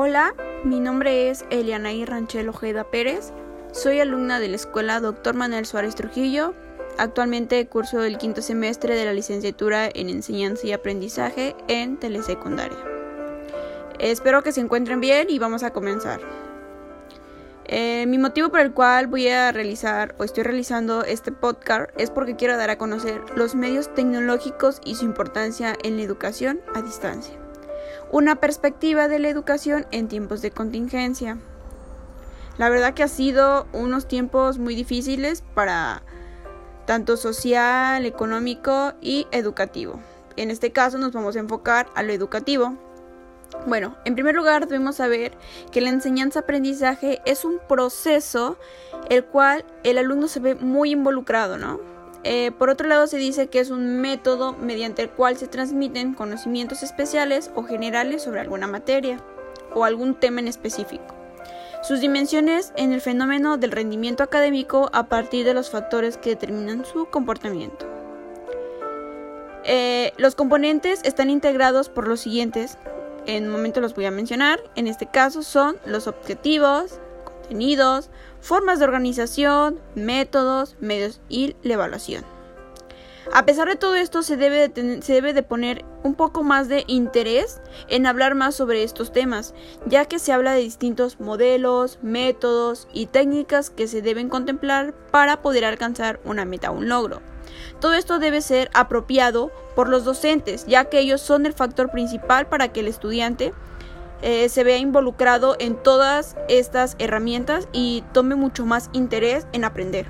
Hola, mi nombre es Elianaí Ranchel Ojeda Pérez. Soy alumna de la escuela Dr. Manuel Suárez Trujillo. Actualmente curso el quinto semestre de la licenciatura en enseñanza y aprendizaje en telesecundaria. Espero que se encuentren bien y vamos a comenzar. Eh, mi motivo por el cual voy a realizar o estoy realizando este podcast es porque quiero dar a conocer los medios tecnológicos y su importancia en la educación a distancia. Una perspectiva de la educación en tiempos de contingencia. La verdad que ha sido unos tiempos muy difíciles para tanto social, económico y educativo. En este caso nos vamos a enfocar a lo educativo. Bueno, en primer lugar debemos saber que la enseñanza-aprendizaje es un proceso el cual el alumno se ve muy involucrado, ¿no? Eh, por otro lado, se dice que es un método mediante el cual se transmiten conocimientos especiales o generales sobre alguna materia o algún tema en específico. Sus dimensiones en el fenómeno del rendimiento académico a partir de los factores que determinan su comportamiento. Eh, los componentes están integrados por los siguientes, en un momento los voy a mencionar, en este caso son los objetivos, contenidos, formas de organización, métodos, medios y la evaluación. A pesar de todo esto, se debe, de se debe de poner un poco más de interés en hablar más sobre estos temas, ya que se habla de distintos modelos, métodos y técnicas que se deben contemplar para poder alcanzar una meta o un logro. Todo esto debe ser apropiado por los docentes, ya que ellos son el factor principal para que el estudiante eh, se vea involucrado en todas estas herramientas y tome mucho más interés en aprender.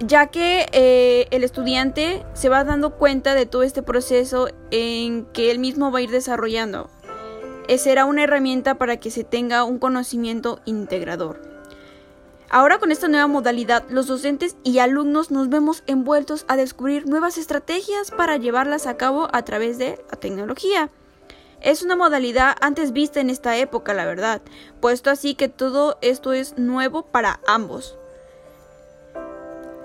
ya que eh, el estudiante se va dando cuenta de todo este proceso en que él mismo va a ir desarrollando. Eh, será una herramienta para que se tenga un conocimiento integrador. Ahora con esta nueva modalidad, los docentes y alumnos nos vemos envueltos a descubrir nuevas estrategias para llevarlas a cabo a través de la tecnología. Es una modalidad antes vista en esta época, la verdad, puesto así que todo esto es nuevo para ambos.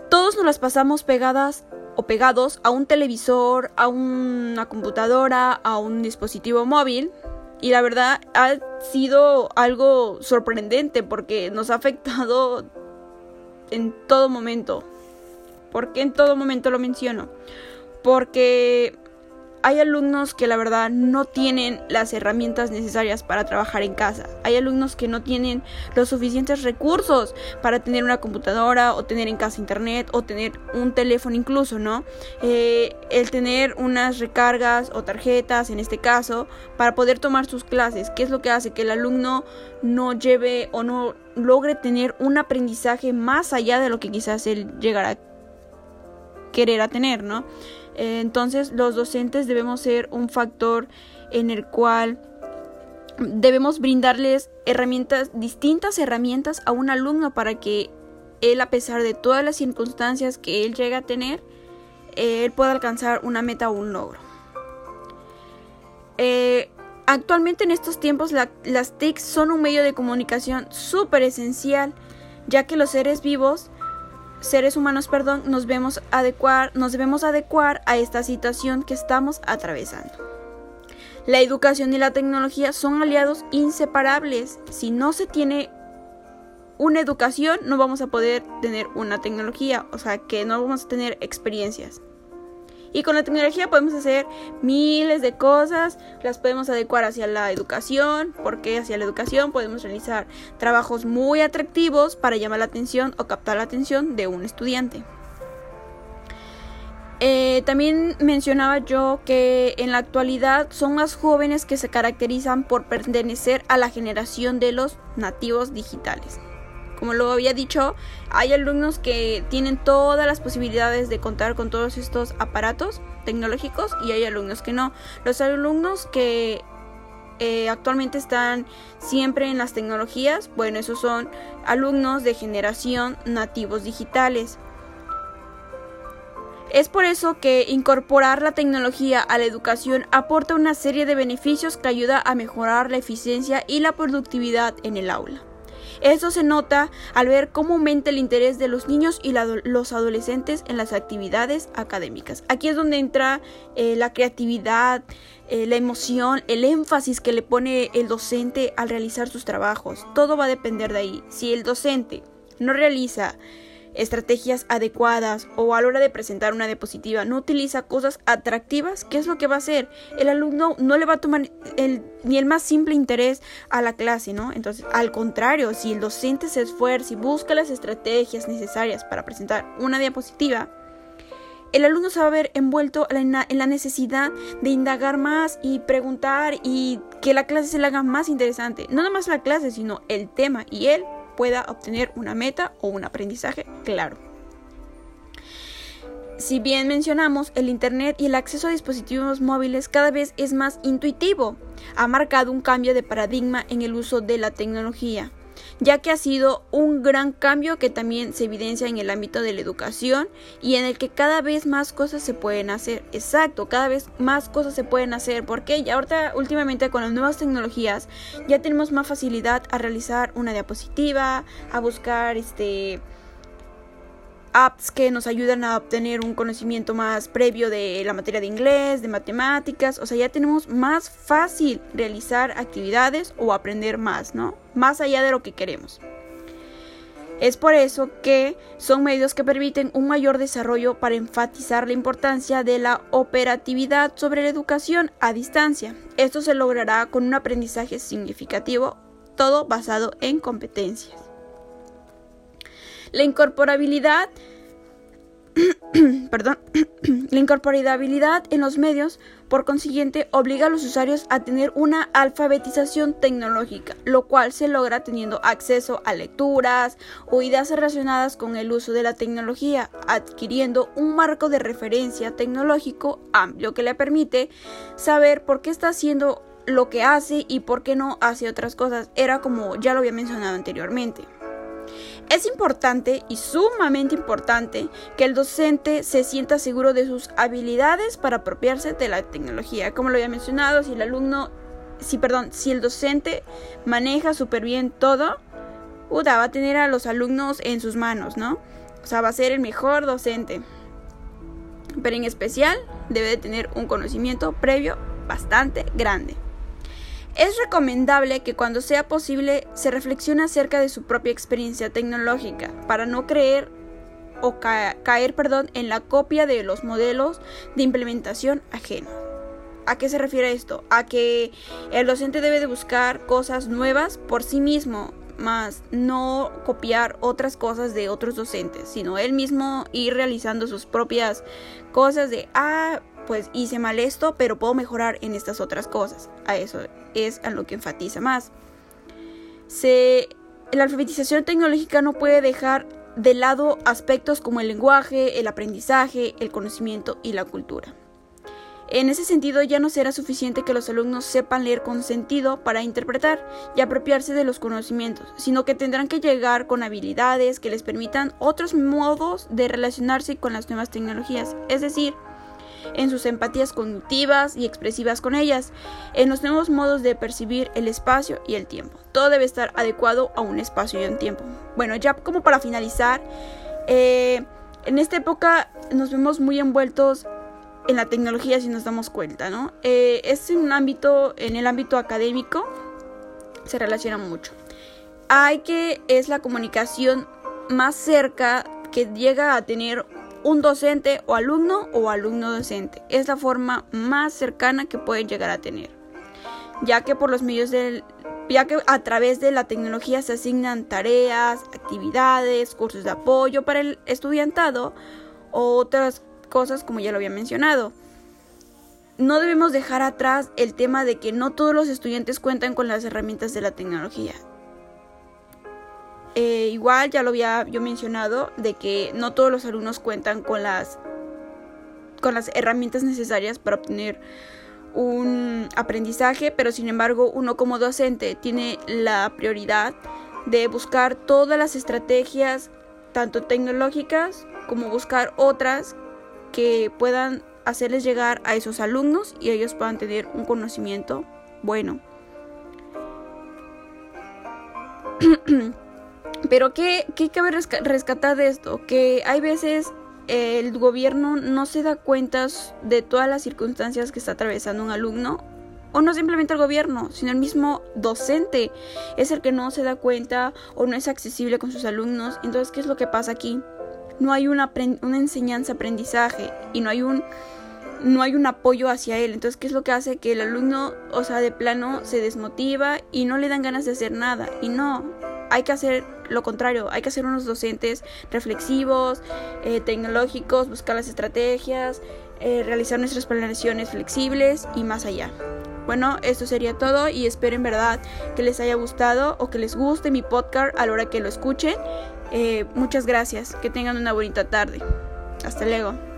Todos nos las pasamos pegadas o pegados a un televisor, a una computadora, a un dispositivo móvil, y la verdad ha sido algo sorprendente porque nos ha afectado en todo momento. ¿Por qué en todo momento lo menciono? Porque hay alumnos que la verdad no tienen las herramientas necesarias para trabajar en casa. Hay alumnos que no tienen los suficientes recursos para tener una computadora o tener en casa internet o tener un teléfono incluso, ¿no? Eh, el tener unas recargas o tarjetas, en este caso, para poder tomar sus clases, ¿qué es lo que hace que el alumno no lleve o no logre tener un aprendizaje más allá de lo que quizás él llegará a querer a tener, ¿no? Eh, entonces los docentes debemos ser un factor en el cual debemos brindarles herramientas, distintas herramientas a un alumno para que él, a pesar de todas las circunstancias que él llega a tener, él pueda alcanzar una meta o un logro. Eh, actualmente en estos tiempos las TIC son un medio de comunicación súper esencial, ya que los seres vivos seres humanos, perdón, nos, vemos adecuar, nos debemos adecuar a esta situación que estamos atravesando. La educación y la tecnología son aliados inseparables. Si no se tiene una educación, no vamos a poder tener una tecnología, o sea que no vamos a tener experiencias. Y con la tecnología podemos hacer miles de cosas, las podemos adecuar hacia la educación, porque hacia la educación podemos realizar trabajos muy atractivos para llamar la atención o captar la atención de un estudiante. Eh, también mencionaba yo que en la actualidad son más jóvenes que se caracterizan por pertenecer a la generación de los nativos digitales. Como lo había dicho, hay alumnos que tienen todas las posibilidades de contar con todos estos aparatos tecnológicos y hay alumnos que no. Los alumnos que eh, actualmente están siempre en las tecnologías, bueno, esos son alumnos de generación nativos digitales. Es por eso que incorporar la tecnología a la educación aporta una serie de beneficios que ayuda a mejorar la eficiencia y la productividad en el aula. Eso se nota al ver cómo aumenta el interés de los niños y los adolescentes en las actividades académicas. Aquí es donde entra eh, la creatividad, eh, la emoción, el énfasis que le pone el docente al realizar sus trabajos. Todo va a depender de ahí. Si el docente no realiza estrategias adecuadas o a la hora de presentar una diapositiva no utiliza cosas atractivas, ¿qué es lo que va a hacer? El alumno no le va a tomar ni el más simple interés a la clase, ¿no? Entonces, al contrario, si el docente se esfuerza y busca las estrategias necesarias para presentar una diapositiva, el alumno se va a ver envuelto en la necesidad de indagar más y preguntar y que la clase se le haga más interesante. No nada más la clase, sino el tema y él pueda obtener una meta o un aprendizaje claro. Si bien mencionamos, el Internet y el acceso a dispositivos móviles cada vez es más intuitivo, ha marcado un cambio de paradigma en el uso de la tecnología ya que ha sido un gran cambio que también se evidencia en el ámbito de la educación y en el que cada vez más cosas se pueden hacer. Exacto, cada vez más cosas se pueden hacer porque ya ahorita últimamente con las nuevas tecnologías ya tenemos más facilidad a realizar una diapositiva, a buscar este apps que nos ayudan a obtener un conocimiento más previo de la materia de inglés, de matemáticas, o sea, ya tenemos más fácil realizar actividades o aprender más, ¿no? Más allá de lo que queremos. Es por eso que son medios que permiten un mayor desarrollo para enfatizar la importancia de la operatividad sobre la educación a distancia. Esto se logrará con un aprendizaje significativo, todo basado en competencias. La incorporabilidad perdón, la incorporabilidad en los medios, por consiguiente, obliga a los usuarios a tener una alfabetización tecnológica, lo cual se logra teniendo acceso a lecturas o ideas relacionadas con el uso de la tecnología, adquiriendo un marco de referencia tecnológico amplio que le permite saber por qué está haciendo lo que hace y por qué no hace otras cosas. Era como ya lo había mencionado anteriormente. Es importante y sumamente importante que el docente se sienta seguro de sus habilidades para apropiarse de la tecnología. Como lo había mencionado, si el alumno, si perdón, si el docente maneja súper bien todo, va a tener a los alumnos en sus manos, ¿no? O sea, va a ser el mejor docente. Pero en especial debe de tener un conocimiento previo bastante grande. Es recomendable que cuando sea posible se reflexione acerca de su propia experiencia tecnológica para no creer o caer perdón, en la copia de los modelos de implementación ajenos. ¿A qué se refiere esto? A que el docente debe de buscar cosas nuevas por sí mismo, más no copiar otras cosas de otros docentes, sino él mismo ir realizando sus propias cosas de, ah, pues hice mal esto, pero puedo mejorar en estas otras cosas. A eso es a lo que enfatiza más. Se, la alfabetización tecnológica no puede dejar de lado aspectos como el lenguaje, el aprendizaje, el conocimiento y la cultura. En ese sentido, ya no será suficiente que los alumnos sepan leer con sentido para interpretar y apropiarse de los conocimientos, sino que tendrán que llegar con habilidades que les permitan otros modos de relacionarse con las nuevas tecnologías, es decir, en sus empatías cognitivas y expresivas con ellas, en los nuevos modos de percibir el espacio y el tiempo. Todo debe estar adecuado a un espacio y un tiempo. Bueno, ya como para finalizar, eh, en esta época nos vemos muy envueltos en la tecnología si nos damos cuenta, ¿no? Eh, es un ámbito, en el ámbito académico, se relaciona mucho. Hay que, es la comunicación más cerca que llega a tener un docente o alumno o alumno docente. Es la forma más cercana que pueden llegar a tener. Ya que por los medios del ya que a través de la tecnología se asignan tareas, actividades, cursos de apoyo para el estudiantado o otras cosas como ya lo había mencionado. No debemos dejar atrás el tema de que no todos los estudiantes cuentan con las herramientas de la tecnología. Eh, igual ya lo había yo mencionado de que no todos los alumnos cuentan con las con las herramientas necesarias para obtener un aprendizaje, pero sin embargo uno como docente tiene la prioridad de buscar todas las estrategias, tanto tecnológicas como buscar otras que puedan hacerles llegar a esos alumnos y ellos puedan tener un conocimiento bueno. Pero ¿qué, qué cabe rescatar de esto? Que hay veces el gobierno no se da cuenta de todas las circunstancias que está atravesando un alumno o no simplemente el gobierno, sino el mismo docente es el que no se da cuenta o no es accesible con sus alumnos. Entonces, ¿qué es lo que pasa aquí? No hay una, una enseñanza-aprendizaje y no hay un no hay un apoyo hacia él. Entonces, ¿qué es lo que hace? Que el alumno, o sea, de plano se desmotiva y no le dan ganas de hacer nada. Y no, hay que hacer lo contrario, hay que hacer unos docentes reflexivos, eh, tecnológicos, buscar las estrategias, eh, realizar nuestras planeaciones flexibles y más allá. Bueno, esto sería todo y espero en verdad que les haya gustado o que les guste mi podcast a la hora que lo escuchen. Eh, muchas gracias, que tengan una bonita tarde. Hasta luego.